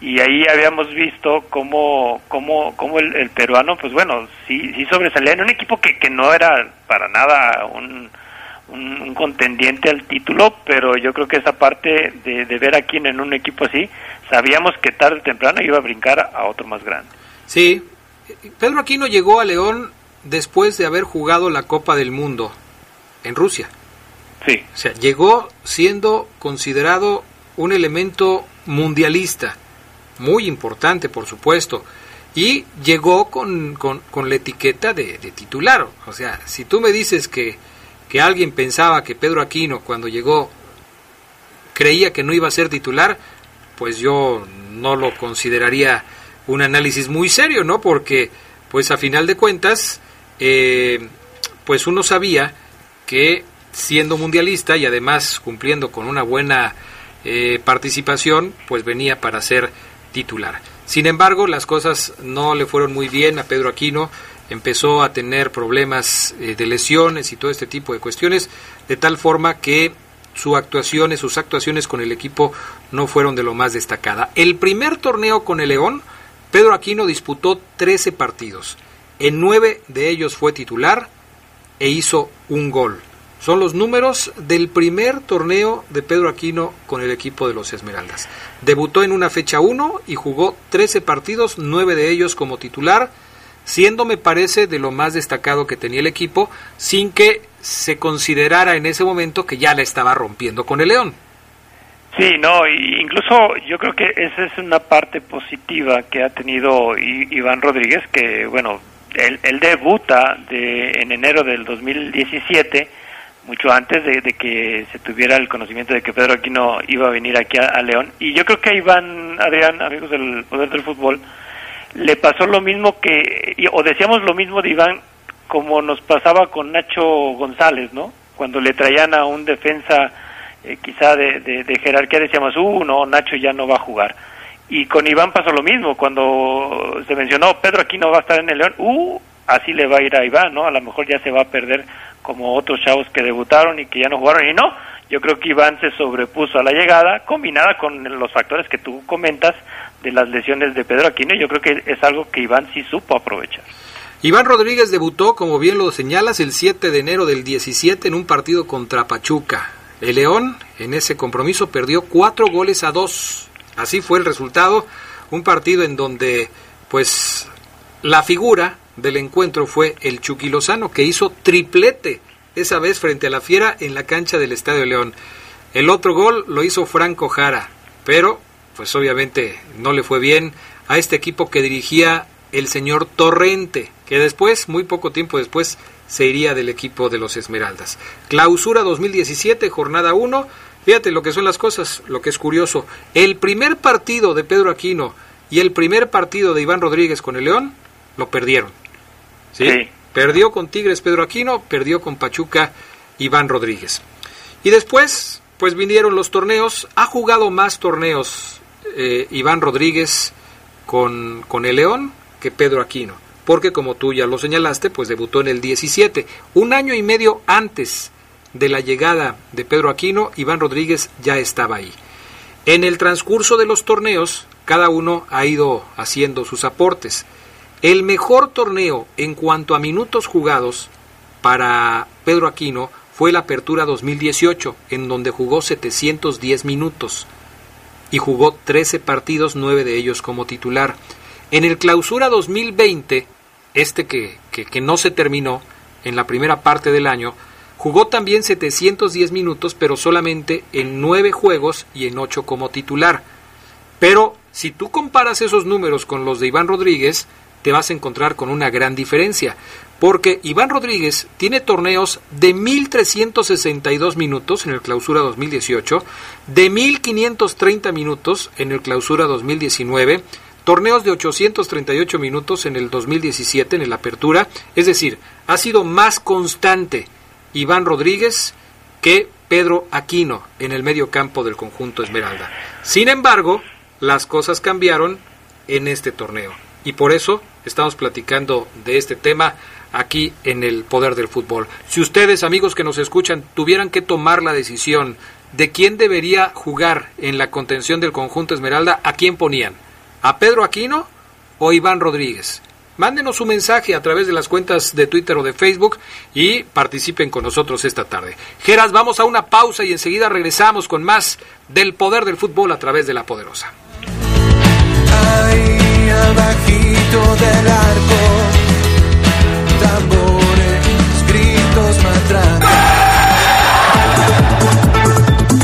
Y ahí habíamos visto cómo, cómo, cómo el, el, peruano, pues bueno, sí, sí sobresalía en un equipo que, que no era para nada un, un, un, contendiente al título, pero yo creo que esa parte de, de ver aquí en un equipo así, sabíamos que tarde o temprano iba a brincar a otro más grande. Sí, Pedro Aquino llegó a León después de haber jugado la Copa del Mundo en Rusia. Sí. O sea, llegó siendo considerado un elemento mundialista, muy importante, por supuesto, y llegó con, con, con la etiqueta de, titular. O sea, si tú me dices que, que alguien pensaba que Pedro Aquino cuando llegó creía que no iba a ser titular, pues yo no lo consideraría un análisis muy serio, ¿no? Porque, pues a final de cuentas, eh, pues uno sabía que siendo mundialista y además cumpliendo con una buena eh, participación, pues venía para ser titular. Sin embargo, las cosas no le fueron muy bien a Pedro Aquino, empezó a tener problemas eh, de lesiones y todo este tipo de cuestiones, de tal forma que sus actuaciones, sus actuaciones con el equipo no fueron de lo más destacada. El primer torneo con el León, Pedro Aquino disputó 13 partidos. En nueve de ellos fue titular e hizo un gol. Son los números del primer torneo de Pedro Aquino con el equipo de los Esmeraldas. Debutó en una fecha 1 y jugó 13 partidos, nueve de ellos como titular, siendo me parece de lo más destacado que tenía el equipo, sin que se considerara en ese momento que ya la estaba rompiendo con el León. Sí, no, incluso yo creo que esa es una parte positiva que ha tenido Iván Rodríguez, que bueno, él, él debuta de, en enero del 2017 mucho antes de, que se tuviera el conocimiento de que Pedro Aquino iba a venir aquí a, León. Y yo creo que a Iván, Adrián, amigos del Poder del Fútbol, le pasó lo mismo que, o decíamos lo mismo de Iván, como nos pasaba con Nacho González, ¿no? Cuando le traían a un defensa eh, quizá de, de, jerarquía, decíamos, uh, no, Nacho ya no va a jugar. Y con Iván pasó lo mismo, cuando se mencionó, Pedro Aquino va a estar en el León, uh, así le va a ir a Iván, ¿no? A lo mejor ya se va a perder como otros chavos que debutaron y que ya no jugaron y no. Yo creo que Iván se sobrepuso a la llegada, combinada con los factores que tú comentas de las lesiones de Pedro Aquino. Yo creo que es algo que Iván sí supo aprovechar. Iván Rodríguez debutó, como bien lo señalas, el 7 de enero del 17 en un partido contra Pachuca. El León en ese compromiso perdió cuatro goles a dos. Así fue el resultado. Un partido en donde, pues, la figura del encuentro fue el Chucky Lozano, que hizo triplete, esa vez frente a la Fiera en la cancha del Estadio León. El otro gol lo hizo Franco Jara, pero pues obviamente no le fue bien a este equipo que dirigía el señor Torrente, que después, muy poco tiempo después, se iría del equipo de los Esmeraldas. Clausura 2017, jornada 1. Fíjate lo que son las cosas, lo que es curioso. El primer partido de Pedro Aquino y el primer partido de Iván Rodríguez con el León lo perdieron. ¿Sí? Perdió con Tigres Pedro Aquino, perdió con Pachuca Iván Rodríguez. Y después, pues vinieron los torneos. Ha jugado más torneos eh, Iván Rodríguez con, con el León que Pedro Aquino. Porque como tú ya lo señalaste, pues debutó en el 17. Un año y medio antes de la llegada de Pedro Aquino, Iván Rodríguez ya estaba ahí. En el transcurso de los torneos, cada uno ha ido haciendo sus aportes. El mejor torneo en cuanto a minutos jugados para Pedro Aquino fue la Apertura 2018, en donde jugó 710 minutos y jugó 13 partidos, 9 de ellos como titular. En el Clausura 2020, este que, que, que no se terminó en la primera parte del año, jugó también 710 minutos, pero solamente en 9 juegos y en 8 como titular. Pero si tú comparas esos números con los de Iván Rodríguez, te vas a encontrar con una gran diferencia, porque Iván Rodríguez tiene torneos de 1.362 minutos en el clausura 2018, de 1.530 minutos en el clausura 2019, torneos de 838 minutos en el 2017 en el apertura, es decir, ha sido más constante Iván Rodríguez que Pedro Aquino en el medio campo del conjunto Esmeralda. Sin embargo, las cosas cambiaron en este torneo y por eso estamos platicando de este tema aquí en el Poder del Fútbol. Si ustedes, amigos que nos escuchan, tuvieran que tomar la decisión de quién debería jugar en la contención del conjunto Esmeralda, ¿a quién ponían? ¿A Pedro Aquino o Iván Rodríguez? Mándenos un mensaje a través de las cuentas de Twitter o de Facebook y participen con nosotros esta tarde. Geras, vamos a una pausa y enseguida regresamos con más del poder del fútbol a través de la poderosa abajito del arco, tambores, gritos,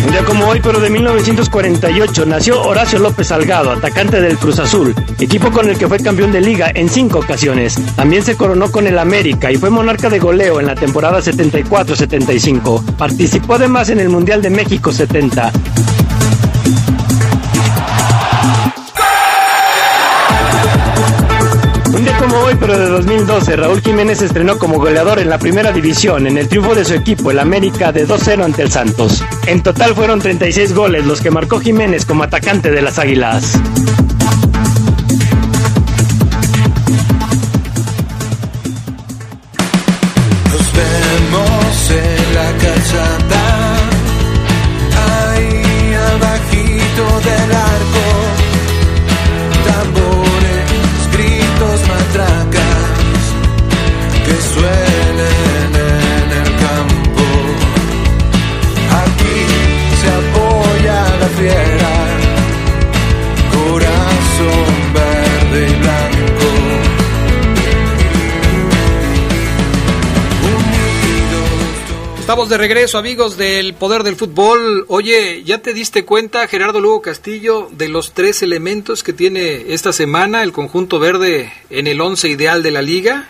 Un día como hoy, pero de 1948, nació Horacio López Salgado, atacante del Cruz Azul, equipo con el que fue campeón de liga en cinco ocasiones. También se coronó con el América y fue monarca de goleo en la temporada 74-75. Participó además en el Mundial de México 70. Clausura de 2012, Raúl Jiménez estrenó como goleador en la primera división en el triunfo de su equipo, el América, de 2-0 ante el Santos. En total fueron 36 goles los que marcó Jiménez como atacante de las Águilas. Estamos de regreso, amigos del Poder del Fútbol. Oye, ¿ya te diste cuenta, Gerardo Lugo Castillo, de los tres elementos que tiene esta semana el conjunto verde en el once ideal de la liga?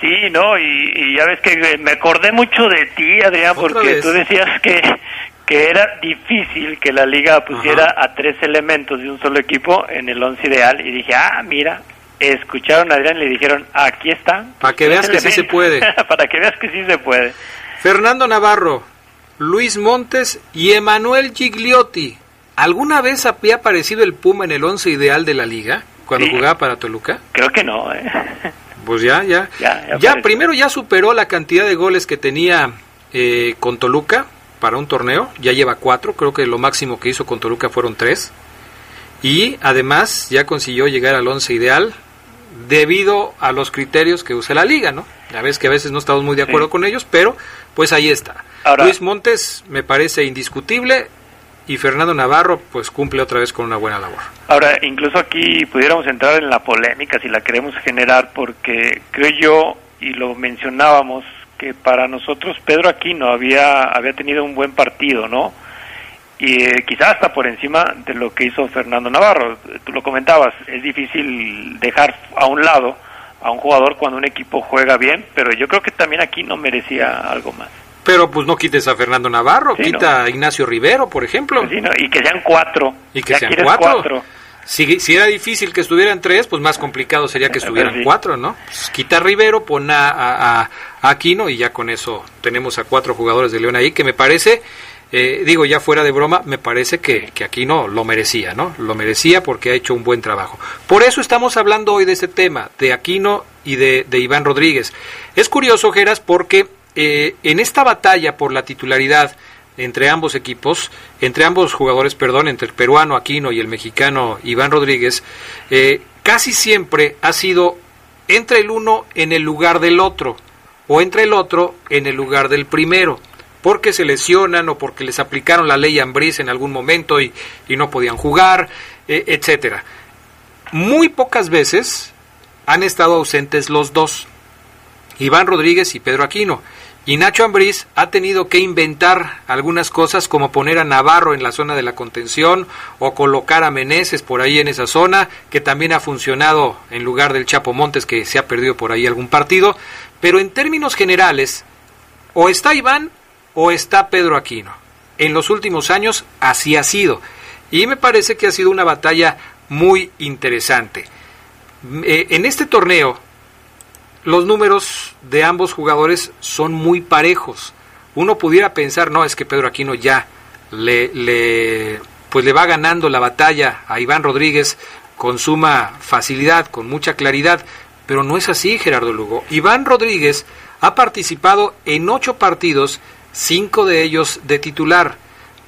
Sí, no, y, y ya ves que me acordé mucho de ti, Adrián, porque vez. tú decías que, que era difícil que la liga pusiera a tres elementos de un solo equipo en el once ideal, y dije, ah, mira, escucharon a Adrián y le dijeron, aquí está. <laughs> Pa' que veas que sí se puede. Para que veas que sí se puede. Fernando Navarro, Luis Montes y Emanuel Gigliotti. ¿Alguna vez había aparecido el Puma en el once ideal de la liga cuando Sí. jugaba para Toluca? Creo que no, ¿eh? Pues ya, ya. Ya, ya Ya, primero ya superó la cantidad de goles que tenía eh, con Toluca para un torneo. Ya lleva cuatro. Creo que lo máximo que hizo con Toluca fueron tres. Y además ya consiguió llegar al once ideal debido a los criterios que usa la liga, ¿no? Ya ves que a veces no estamos muy de acuerdo Sí. con ellos, pero pues ahí está. Ahora- Luis Montes me parece indiscutible y Fernando Navarro pues cumple otra vez con una buena labor. Ahora, incluso aquí pudiéramos entrar en la polémica si la queremos generar, porque creo yo, y lo mencionábamos, que para nosotros Pedro Aquino había, había tenido un buen partido, ¿no? Y eh, quizás hasta por encima de lo que hizo Fernando Navarro. Tú lo comentabas, es difícil dejar a un lado a un jugador cuando un equipo juega bien, pero yo creo que también aquí no merecía algo más. Pero pues no quites a Fernando Navarro, Sí, quita a Ignacio Rivero, por ejemplo. Pues sí, ¿no? Y que sean cuatro. Y que Ya sean cuatro. Si, si era difícil que estuvieran tres, pues más complicado sería que estuvieran sí. cuatro, ¿no? Pues quita a Rivero, pon a- a- a Aquino y ya con eso tenemos a cuatro jugadores de León ahí, que me parece, eh, digo ya fuera de broma, me parece que, que Aquino lo merecía, ¿no? Lo merecía porque ha hecho un buen trabajo. Por eso estamos hablando hoy de este tema, de Aquino y de, de Iván Rodríguez. Es curioso, Geras, porque eh, en esta batalla por la titularidad, entre ambos equipos, entre ambos jugadores, perdón, entre el peruano Aquino y el mexicano Iván Rodríguez, eh, casi siempre ha sido entre el uno en el lugar del otro o entre el otro en el lugar del primero, porque se lesionan o porque les aplicaron la ley Ambriz en algún momento y, no podían jugar, eh, etcétera. Muy pocas veces han estado ausentes los dos, Iván Rodríguez y Pedro Aquino. Y Nacho Ambriz ha tenido que inventar algunas cosas como poner a Navarro en la zona de la contención o colocar a Meneses por ahí en esa zona, que también ha funcionado en lugar del Chapo Montes que se ha perdido por ahí algún partido. Pero en términos generales, o está Iván o está Pedro Aquino. En los últimos años así ha sido. Y me parece que ha sido una batalla muy interesante. Eh, en este torneo, los números de ambos jugadores son muy parejos. Uno pudiera pensar, no, es que Pedro Aquino ya le, le, pues le va ganando la batalla a Iván Rodríguez con suma facilidad, con mucha claridad, pero no es así, Gerardo Lugo. Iván Rodríguez ha participado en ocho partidos, cinco de ellos de titular,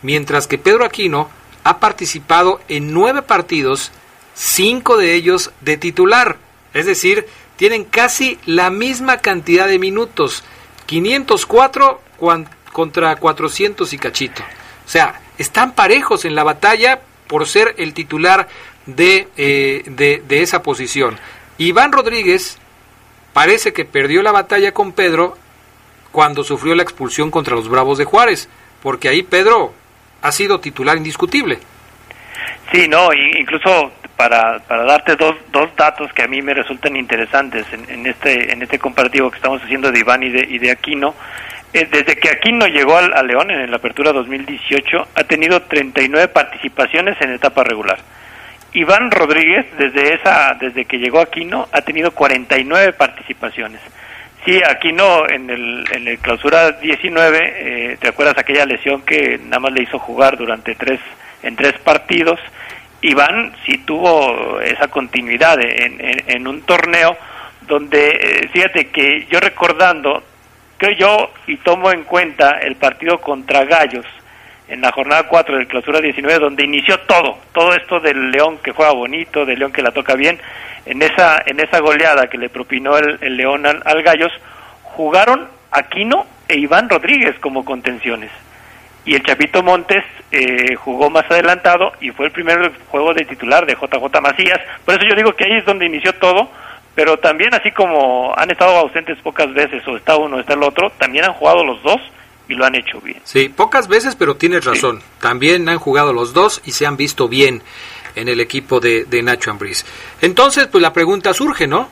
mientras que Pedro Aquino ha participado en nueve partidos, cinco de ellos de titular. Es decir, tienen casi la misma cantidad de minutos, 504 cuan- contra 400 y cachito. O sea, están parejos en la batalla por ser el titular de, eh, de, de esa posición. Iván Rodríguez parece que perdió la batalla con Pedro cuando sufrió la expulsión contra los Bravos de Juárez, porque ahí Pedro ha sido titular indiscutible. Sí, no, incluso para, para darte dos, dos datos que a mí me resultan interesantes en, en este en este comparativo que estamos haciendo de Iván y de, y de Aquino. eh, desde que Aquino llegó al, a León en la apertura 2018, ha tenido 39 participaciones en etapa regular Iván Rodríguez, desde esa, desde que llegó Aquino, ha tenido 49 participaciones. Sí, Aquino en el, en el clausura 19, eh, ¿te acuerdas aquella lesión que nada más le hizo jugar durante tres, en tres partidos? Iván sí tuvo esa continuidad en, en, en un torneo donde, eh, fíjate que yo recordando, creo yo, y tomo en cuenta el partido contra Gallos, en la jornada 4 del clausura 19, donde inició todo, todo esto del León que juega bonito, del León que la toca bien, en esa, en esa goleada que le propinó el, el León al, al, Gallos, jugaron Aquino e Iván Rodríguez como contenciones. Y el Chapito Montes eh, jugó más adelantado y fue el primer juego de titular de JJ Macías. Por eso yo digo que ahí es donde inició todo, pero también así como han estado ausentes pocas veces, o está uno o está el otro, también han jugado los dos y lo han hecho bien. Sí, pocas veces, pero tienes razón. Sí. También han jugado los dos y se han visto bien en el equipo de, de Nacho Ambriz. Entonces, pues la pregunta surge, ¿no?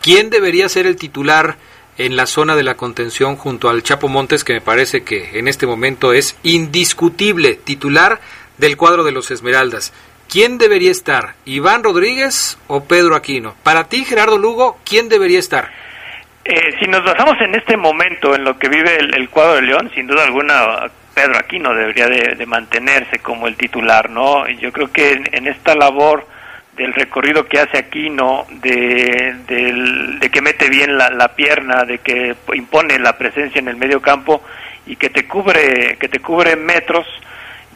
¿Quién debería ser el titular en la zona de la contención junto al Chapo Montes, que me parece que en este momento es indiscutible titular del cuadro de los Esmeraldas? ¿Quién debería estar? ¿Iván Rodríguez o Pedro Aquino? Para ti, Gerardo Lugo, ¿quién debería estar? Eh, si nos basamos en este momento, en lo que vive el, cuadro de León, sin duda alguna Pedro Aquino debería de, de, mantenerse como el titular, ¿no? Yo creo que en, en esta labor del recorrido que hace Aquino, de, de, de que mete bien la, la, pierna, de que impone la presencia en el medio campo y que te cubre, que te cubre metros,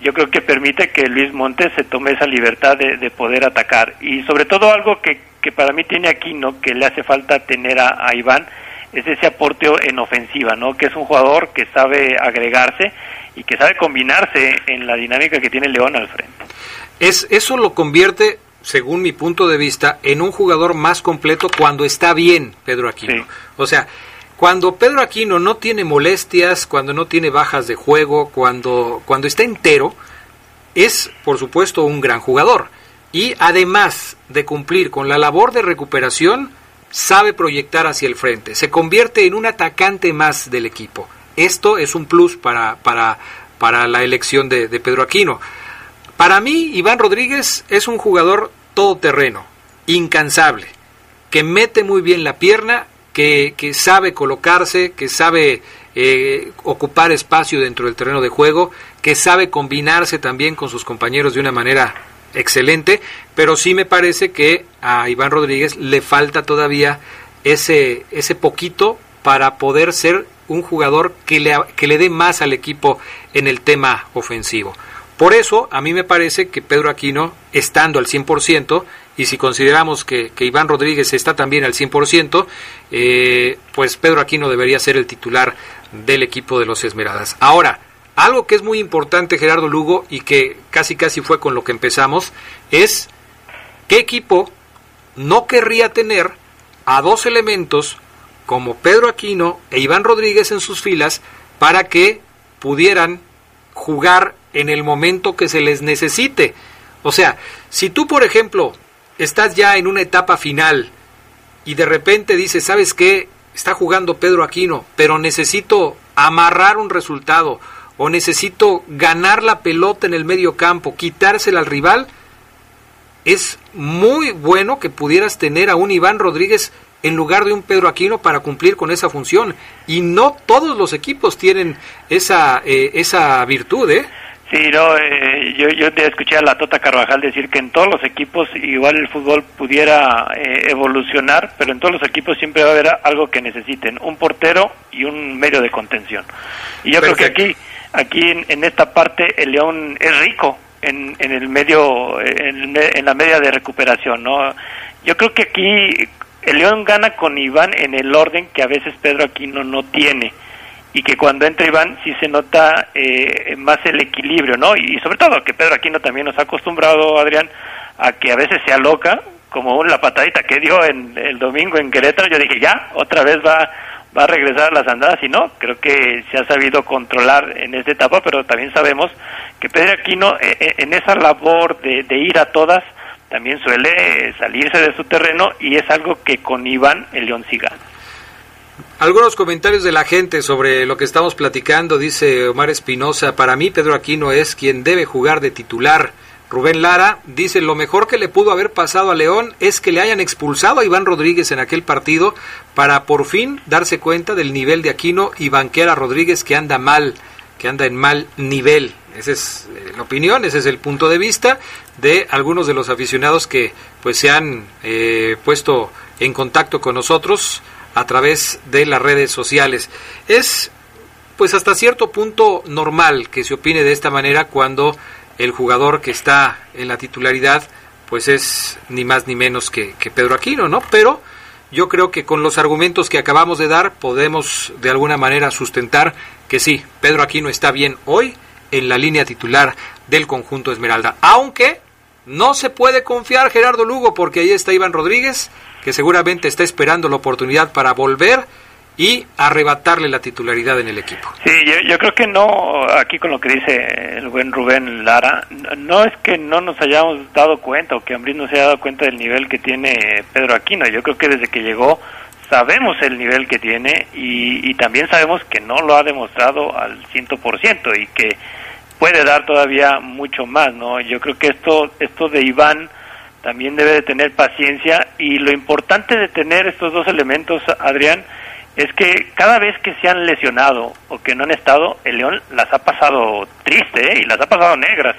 yo creo que permite que Luis Montes se tome esa libertad de, de poder atacar. Y sobre todo algo que, que para mí tiene Aquino, que le hace falta tener a, a Iván, es ese aporte en ofensiva, ¿no? Que es un jugador que sabe agregarse y que sabe combinarse en la dinámica que tiene León al frente. Es, eso lo convierte, según mi punto de vista, en un jugador más completo cuando está bien Pedro Aquino. Sí. O sea, cuando Pedro Aquino no tiene molestias, cuando no tiene bajas de juego, cuando, cuando está entero, es, por supuesto, un gran jugador. Y además de cumplir con la labor de recuperación, sabe proyectar hacia el frente, se convierte en un atacante más del equipo. Esto es un plus para, para, para la elección de, de Pedro Aquino. Para mí, Iván Rodríguez es un jugador todoterreno, incansable, que mete muy bien la pierna, que, que sabe colocarse, que sabe eh, ocupar espacio dentro del terreno de juego, que sabe combinarse también con sus compañeros de una manera excelente, pero sí me parece que a Iván Rodríguez le falta todavía ese, ese poquito para poder ser un jugador que le, que le dé más al equipo en el tema ofensivo. Por eso, a mí me parece que Pedro Aquino, estando al 100%, y si consideramos que, que Iván Rodríguez está también al 100%, eh, pues Pedro Aquino debería ser el titular del equipo de los Esmeraldas. Ahora, algo que es muy importante, Gerardo Lugo, y que casi casi fue con lo que empezamos, es qué equipo no querría tener a dos elementos como Pedro Aquino e Iván Rodríguez en sus filas para que pudieran jugar en el momento que se les necesite. O sea, si tú, por ejemplo, estás ya en una etapa final y de repente dices, ¿sabes qué? Está jugando Pedro Aquino, pero necesito amarrar un resultado o necesito ganar la pelota en el medio campo, quitársela al rival, es muy bueno que pudieras tener a un Iván Rodríguez en lugar de un Pedro Aquino para cumplir con esa función. Y no todos los equipos tienen esa, eh, esa virtud, ¿eh? Sí, no, eh, yo, yo te escuché a la Tota Carvajal decir que en todos los equipos igual el fútbol pudiera eh, evolucionar, pero en todos los equipos siempre va a haber algo que necesiten, un portero y un medio de contención. Y yo Perfecto. creo que aquí, aquí en, en, esta parte el León es rico en, en el medio, en, en la media de recuperación, ¿no? Yo creo que aquí el León gana con Iván en el orden que a veces Pedro Aquino no tiene y que cuando entra Iván sí se nota eh, más el equilibrio, ¿no? Y sobre todo que Pedro Aquino también nos ha acostumbrado, Adrián, a que a veces se aloca, como la patadita que dio en el domingo en Querétaro, yo dije, ya, otra vez va, va a regresar a las andadas, y no, creo que se ha sabido controlar en esta etapa, pero también sabemos que Pedro Aquino eh, eh en esa labor de, ir a todas, también suele salirse de su terreno y es algo que con Iván el León sí gana. Algunos comentarios de la gente sobre lo que estamos platicando, dice Omar Espinosa, para mí Pedro Aquino es quien debe jugar de titular, Rubén Lara dice, lo mejor que le pudo haber pasado a León es que le hayan expulsado a Iván Rodríguez en aquel partido para por fin darse cuenta del nivel de Aquino y banquear a Rodríguez que anda mal, que anda en mal nivel. Esa es eh, la opinión, ese es el punto de vista de algunos de los aficionados que pues se han eh, puesto en contacto con nosotros a través de las redes sociales. Es pues hasta cierto punto normal que se opine de esta manera cuando el jugador que está en la titularidad pues es ni más ni menos que, que Pedro Aquino, ¿no? Pero yo creo que con los argumentos que acabamos de dar podemos de alguna manera sustentar que sí, Pedro Aquino está bien hoy en la línea titular del conjunto Esmeralda. Aunque no se puede confiar Gerardo Lugo porque ahí está Iván Rodríguez, que seguramente está esperando la oportunidad para volver y arrebatarle la titularidad en el equipo. Sí, yo, yo, creo que no, aquí con lo que dice el buen Rubén Lara, no es que no nos hayamos dado cuenta o que Ambris no se haya dado cuenta del nivel que tiene Pedro Aquino. Yo creo que desde que llegó sabemos el nivel que tiene y, y también sabemos que no lo ha demostrado al ciento por ciento y que puede dar todavía mucho más, ¿no? Yo creo que esto, esto de Iván también debe de tener paciencia y lo importante de tener estos dos elementos, Adrián, es que cada vez que se han lesionado o que no han estado, el León las ha pasado triste ¿eh? y las ha pasado negras.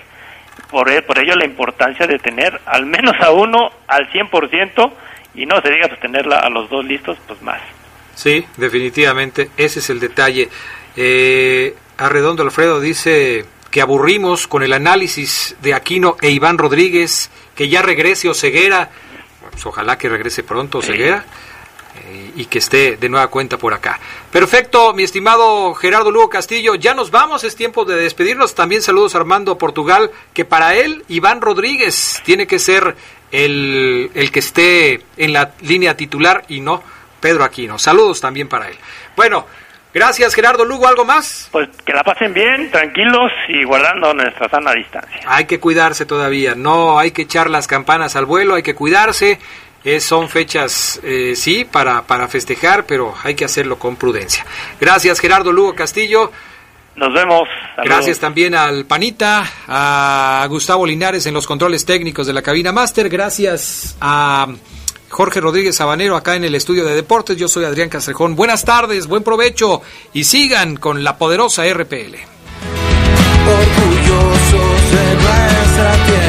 Por, por ello la importancia de tener al menos a uno al 100% y no se diga pues tenerla a los dos listos, pues más. Sí, definitivamente, ese es el detalle. Eh, Arredondo Alfredo dice que aburrimos con el análisis de Aquino e Iván Rodríguez, que ya regrese Oseguera, pues ojalá que regrese pronto Oseguera. Sí y que esté de nueva cuenta por acá. Perfecto, mi estimado Gerardo Lugo Castillo, ya nos vamos, es tiempo de despedirnos. También saludos a Armando Portugal, que para él Iván Rodríguez tiene que ser el, el que esté en la línea titular y no Pedro Aquino. Saludos también para él. Bueno, Gracias Gerardo Lugo, ¿algo más? Pues que la pasen bien, tranquilos y guardando nuestra sana distancia. Hay que cuidarse todavía, no hay que echar las campanas al vuelo, hay que cuidarse es, son fechas, eh, sí, para, para festejar, pero hay que hacerlo con prudencia. Gracias, Gerardo Lugo Castillo. Nos vemos. Saludos. Gracias también al Panita, a Gustavo Linares en los controles técnicos de la cabina máster. Gracias a Jorge Rodríguez Sabanero acá en el estudio de deportes. Yo soy Adrián Castrejón. Buenas tardes, buen provecho y sigan con la poderosa RPL. Orgullosos de nuestra tierra